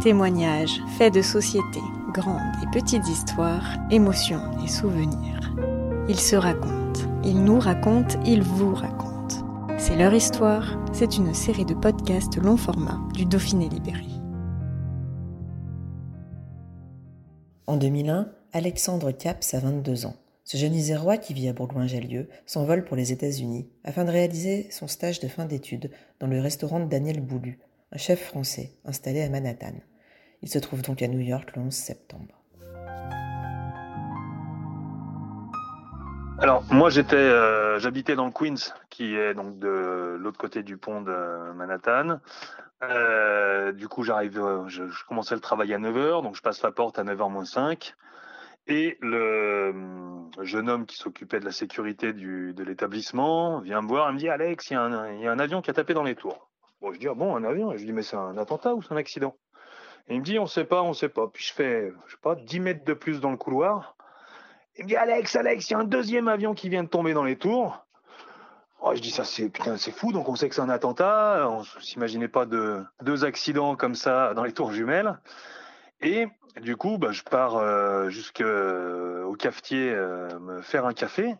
Témoignages, faits de société, grandes et petites histoires, émotions et souvenirs. Ils se racontent, ils nous racontent, ils vous racontent. C'est leur histoire, c'est une série de podcasts long format du Dauphiné Libéré. En 2001, Alexandre Caps a 22 ans. Ce jeune Isérois qui vit à Bourgoin-Jallieu s'envole pour les États-Unis afin de réaliser son stage de fin d'études dans le restaurant de Daniel Boulu, un chef français installé à Manhattan. Il se trouve donc à New York le 11 septembre. Alors moi j'étais, euh, j'habitais dans le Queens, qui est donc de l'autre côté du pont de Manhattan. Euh, du coup j'arrive, euh, je, commençais le travail à 9h, donc je passe la porte à 9h moins 5. Et le jeune homme qui s'occupait de la sécurité du, de l'établissement vient me voir et me dit Alex, il y, a un, y a un avion qui a tapé dans les tours. Bon, je dis ah bon, un avion? Je dis mais c'est un attentat ou c'est un accident? Et Il me dit on sait pas, on sait pas. Puis je fais, je sais pas, 10 mètres de plus dans le couloir. Il me dit Alex, Alex, il y a un deuxième avion qui vient de tomber dans les tours. Oh, je dis ça, c'est putain, c'est fou. Donc on sait que c'est un attentat. On s'imaginait pas de deux accidents comme ça dans les tours jumelles. Et du coup, bah, je pars euh, jusqu'au cafetier euh, me faire un café.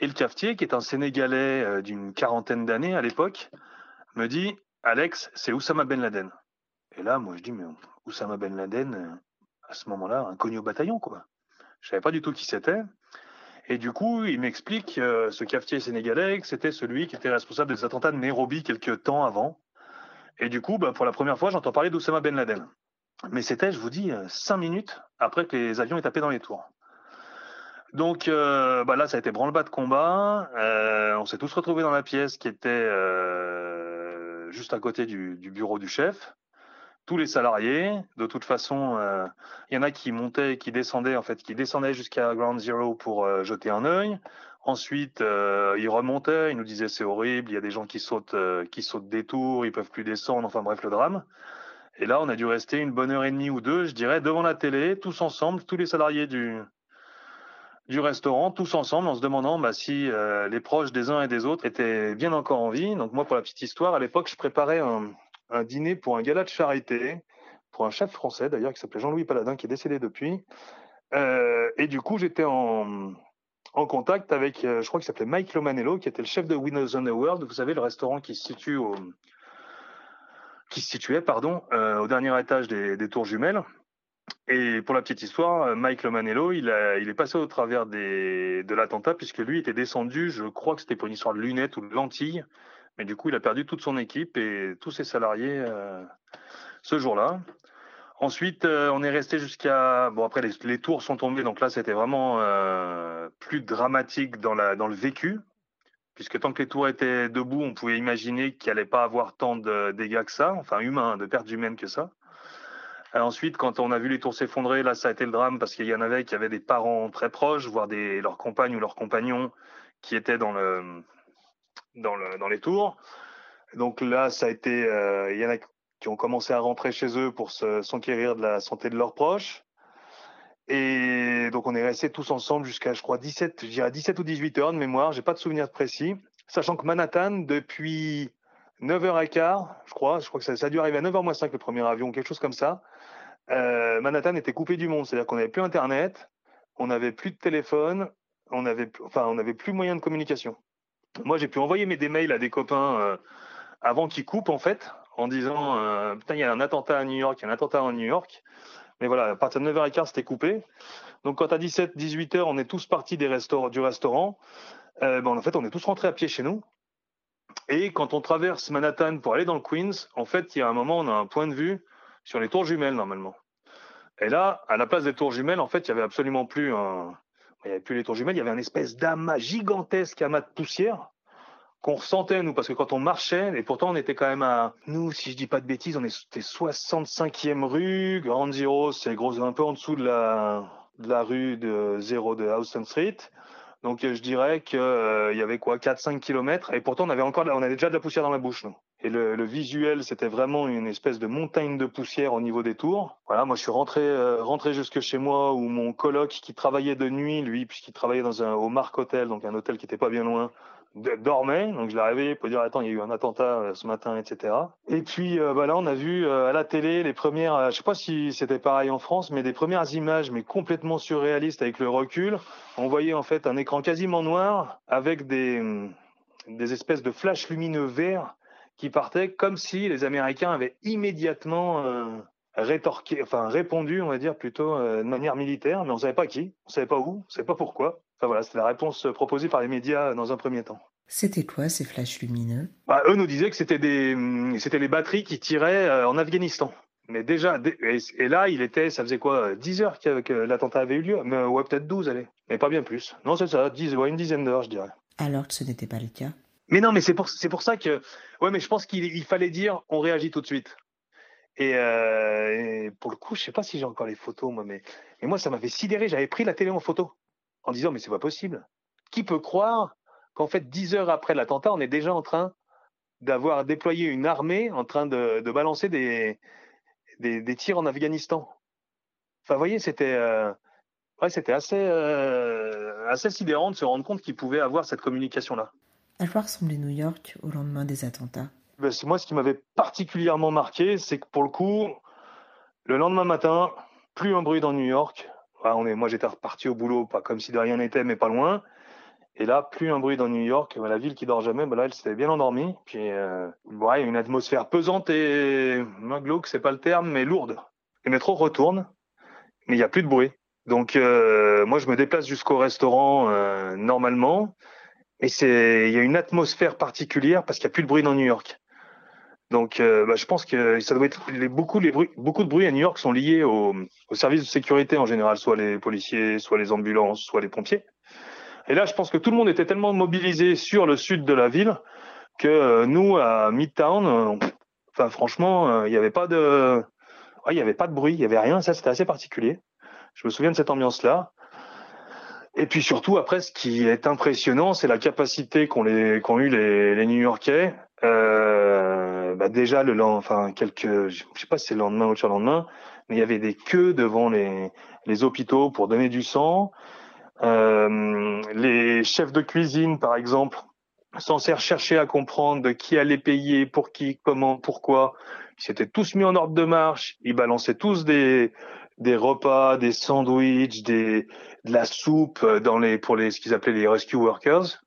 Et le cafetier, qui est un Sénégalais euh, d'une quarantaine d'années à l'époque, me dit Alex, c'est Oussama Ben Laden. Et là, moi, je dis mais Oussama Ben Laden, à ce moment-là, inconnu au bataillon, quoi. Je savais pas du tout qui c'était. Et du coup, il m'explique, euh, ce cafetier sénégalais, que c'était celui qui était responsable des attentats de Nairobi quelques temps avant. Et du coup, bah, pour la première fois, j'entends parler d'Oussama Ben Laden. Mais c'était, je vous dis, cinq minutes après que les avions aient tapé dans les tours. Donc euh, bah là, ça a été branle-bas de combat. Euh, on s'est tous retrouvés dans la pièce qui était euh, juste à côté du, bureau du chef. Tous les salariés. De toute façon, il y en a qui montaient, qui descendaient en fait, qui descendaient jusqu'à Ground Zero pour jeter un œil. Ensuite, ils remontaient, ils nous disaient c'est horrible, il y a des gens qui sautent, qui sautent des tours, ils peuvent plus descendre. Enfin bref, le drame. Et là, on a dû rester une bonne heure et demie ou deux, je dirais, devant la télé, tous ensemble, tous les salariés du, du restaurant, tous ensemble, en se demandant bah, si euh, les proches des uns et des autres étaient bien encore en vie. Donc moi, pour la petite histoire, à l'époque, je préparais un, un, dîner pour un gala de charité, pour un chef français d'ailleurs, qui s'appelait Jean-Louis Paladin, qui est décédé depuis. Euh, et du coup, j'étais en, contact avec, euh, je crois qu'il s'appelait Mike Lomanello, qui était le chef de Winners on the World, vous savez, le restaurant qui se situait pardon, euh, au dernier étage des, tours jumelles. Et pour la petite histoire, Mike Lomanello, il, a, il est passé au travers de l'attentat puisque lui était descendu, je crois que c'était pour une histoire de lunettes ou de lentilles, mais du coup il a perdu toute son équipe et tous ses salariés euh, ce jour-là. Ensuite, euh, on est resté jusqu'à bon après les, tours sont tombés, donc là c'était vraiment euh, plus dramatique dans la dans le vécu puisque tant que les tours étaient debout, on pouvait imaginer qu'il n'allait pas avoir tant de dégâts que ça, enfin humains, de pertes humaines que ça. Ensuite, quand on a vu les tours s'effondrer, là, ça a été le drame parce qu'il y en avait qui avaient des parents très proches, voire des, leurs compagnes ou leurs compagnons qui étaient dans, le, dans, le, dans les tours. Donc là, ça a été, euh, il y en a qui ont commencé à rentrer chez eux pour s'enquérir de la santé de leurs proches. Et donc on est restés tous ensemble jusqu'à, je crois, 17, je dirais 17 ou 18 heures de mémoire. J'ai pas de souvenir précis, sachant que Manhattan depuis 9h15, je crois, je crois que ça, a dû arriver à 9h moins 5 le premier avion, quelque chose comme ça. Euh, Manhattan était coupé du monde, c'est-à-dire qu'on n'avait plus Internet, on n'avait plus de téléphone, on avait, enfin, on n'avait plus moyen de communication. Moi, j'ai pu envoyer mes des mails à des copains euh, avant qu'ils coupent en fait, en disant euh, putain, il y a un attentat à New York, il y a un attentat à New York. Mais voilà, à partir de 9h15, c'était coupé. Donc quand à 17, 18h, on est tous partis des du restaurant, euh, ben, en fait, on est tous rentrés à pied chez nous. Et quand on traverse Manhattan pour aller dans le Queens, en fait, il y a un moment, on a un point de vue sur les tours jumelles normalement. Et là, à la place des tours jumelles, en fait, il y avait absolument plus un, il y avait plus les tours jumelles, il y avait un espèce d'amas gigantesque amas de poussière. qu'on ressentait nous parce que quand on marchait et pourtant on était quand même à nous si je dis pas de bêtises on était 65e rue Grand Zero c'est gros un peu en dessous de la de la rue de zéro de Houston Street donc je dirais qu'il euh, y avait quoi 4-5 kilomètres et pourtant on avait encore on avait déjà de la poussière dans la bouche nous. Et le, le visuel c'était vraiment une espèce de montagne de poussière au niveau des tours. Voilà moi je suis rentré euh, rentré jusque chez moi où mon coloc qui travaillait de nuit lui puisqu'il travaillait dans un au Mark Hotel donc un hôtel qui était pas bien loin dormait, donc je l'ai réveillé pour dire attends il y a eu un attentat euh, ce matin, etc. Et puis euh, bah là on a vu euh, à la télé les premières, je sais pas si c'était pareil en France, mais des premières images mais complètement surréalistes avec le recul. On voyait en fait un écran quasiment noir avec des des espèces de flashs lumineux verts qui partaient comme si les Américains avaient immédiatement rétorqué, enfin répondu, on va dire plutôt de manière militaire, mais on savait pas qui, on savait pas où, on savait pas pourquoi. Enfin voilà, c'était la réponse proposée par les médias dans un premier temps. C'était quoi ces flashs lumineux? Bah, Eux nous disaient que c'était des, c'était les batteries qui tiraient euh, en Afghanistan. Mais déjà, et là, il était, ça faisait quoi, 10 heures que, l'attentat avait eu lieu? Mais, Ouais, peut-être 12, allez. Mais pas bien plus. Non, c'est ça, 10, ouais, une dizaine d'heures, je dirais. Alors que ce n'était pas le cas? Mais non, mais c'est pour, c'est pour ça que, ouais, mais je pense qu'il fallait dire, on réagit tout de suite. Et, euh, et, pour le coup, je sais pas si j'ai encore les photos, moi, mais, mais moi, ça m'avait sidéré. J'avais pris la télé en photo en disant mais c'est pas possible. Qui peut croire qu'en fait dix heures après l'attentat, on est déjà en train d'avoir déployé une armée en train de, de balancer des, des, des, tirs en Afghanistan? Enfin, vous voyez, c'était euh, ouais, c'était assez euh, assez sidérant de se rendre compte qu'il pouvait avoir cette communication-là. À quoi ressemblait New York au lendemain des attentats ben, Moi, ce qui m'avait particulièrement marqué, c'est que pour le coup, le lendemain matin, plus un bruit dans New York, on est, moi, j'étais reparti au boulot, pas comme si de rien n'était, mais pas loin. Et là, plus un bruit dans New York, la ville qui dort jamais, bah là, elle s'était bien endormie. Puis, euh, ouais, une atmosphère pesante et glauque, c'est pas le terme, mais lourde. Les métros retournent, mais il y a plus de bruit. Donc, euh, moi, je me déplace jusqu'au restaurant euh, normalement, et c'est, il y a une atmosphère particulière parce qu'il y a plus de bruit dans New York. Donc, euh, bah, je pense que ça doit être beaucoup, de bruits à New York sont liés aux au services de sécurité en général, soit les policiers, soit les ambulances, soit les pompiers. Et là, je pense que tout le monde était tellement mobilisé sur le sud de la ville que euh, nous, à Midtown, euh, enfin franchement, il n'y avait pas de, il avait pas de bruit, il y avait rien. Ça, c'était assez particulier. Je me souviens de cette ambiance-là. Et puis surtout, après, ce qui est impressionnant, c'est la capacité qu'ont qu'ont eu les, New-Yorkais. Euh, bah déjà le enfin quelques, je sais pas si c'est le lendemain ou le lendemain, mais il y avait des queues devant les, les hôpitaux pour donner du sang. Euh, les chefs de cuisine, par exemple, sans chercher à comprendre qui allait payer, pour qui, comment, pourquoi. Ils s'étaient tous mis en ordre de marche. Ils balançaient tous des, des repas, des sandwichs, des, de la soupe dans les, pour les, ce qu'ils appelaient les rescue workers.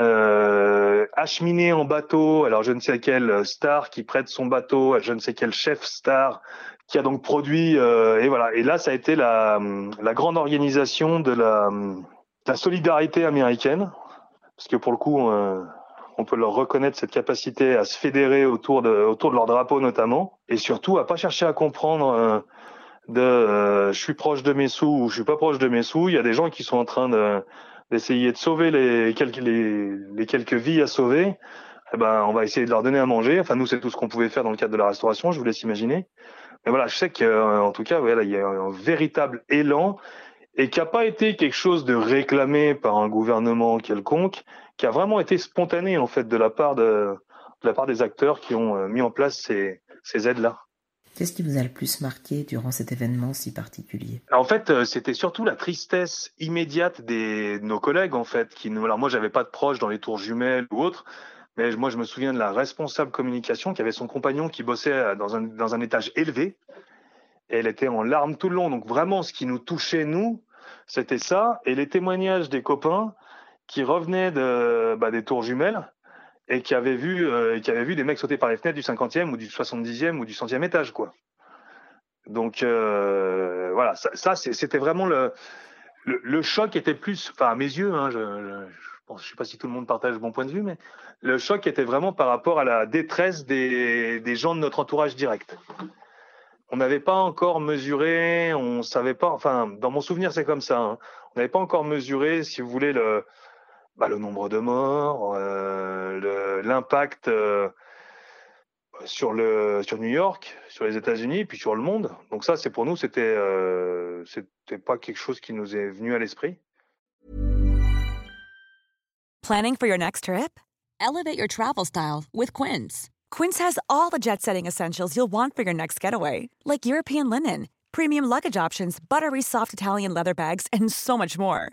Euh, acheminé en bateau, alors je ne sais quel star qui prête son bateau à je ne sais quel chef star qui a donc produit euh, et voilà et là ça a été la, la grande organisation de la, la solidarité américaine parce que pour le coup euh, on peut leur reconnaître cette capacité à se fédérer autour de autour de leur drapeau notamment et surtout à pas chercher à comprendre euh, de euh, je suis proche de mes sous ou je suis pas proche de mes sous. Il y a des gens qui sont en train de d'essayer de sauver les quelques les, quelques vies à sauver. Eh ben, on va essayer de leur donner à manger. Enfin, nous, c'est tout ce qu'on pouvait faire dans le cadre de la restauration. Je vous laisse imaginer. Mais voilà, je sais qu'en tout cas, il y a un véritable élan et qui n'a pas été quelque chose de réclamé par un gouvernement quelconque, qui a vraiment été spontané en fait de la part de, de la part des acteurs qui ont euh, mis en place ces, ces aides-là. Qu'est-ce qui vous a le plus marqué durant cet événement si particulier? En fait, euh, c'était surtout la tristesse immédiate de nos collègues en fait. Qui alors moi, j'avais pas de proches dans les tours jumelles ou autres, mais moi, je me souviens de la responsable communication qui avait son compagnon qui bossait euh, dans un dans un étage élevé. Et elle était en larmes tout le long. Donc vraiment, ce qui nous touchait nous, c'était ça. Et les témoignages des copains qui revenaient de bah, des tours jumelles et qui avait vu euh, qui avait vu des mecs sauter par les fenêtres du 50e ou du 70e ou du 100e étage quoi. Donc euh, voilà, ça, c'était vraiment le, le, choc était plus enfin à mes yeux hein, je, je, je sais pas si tout le monde partage mon point de vue mais le choc était vraiment par rapport à la détresse des, des gens de notre entourage direct. On n'avait pas encore mesuré, on savait pas enfin dans mon souvenir c'est comme ça, hein, on n'avait pas encore mesuré si vous voulez le bah, le nombre de morts, l'impact sur le sur New York, sur les États-Unis, puis sur le monde. Donc ça, c'est pour nous, c'était euh, pas quelque chose qui nous est venu à l'esprit. Planning for your next trip? Elevate your travel style with Quince. Quince has all the jet-setting essentials you'll want for your next getaway, like European linen, premium luggage options, buttery soft Italian leather bags, and so much more.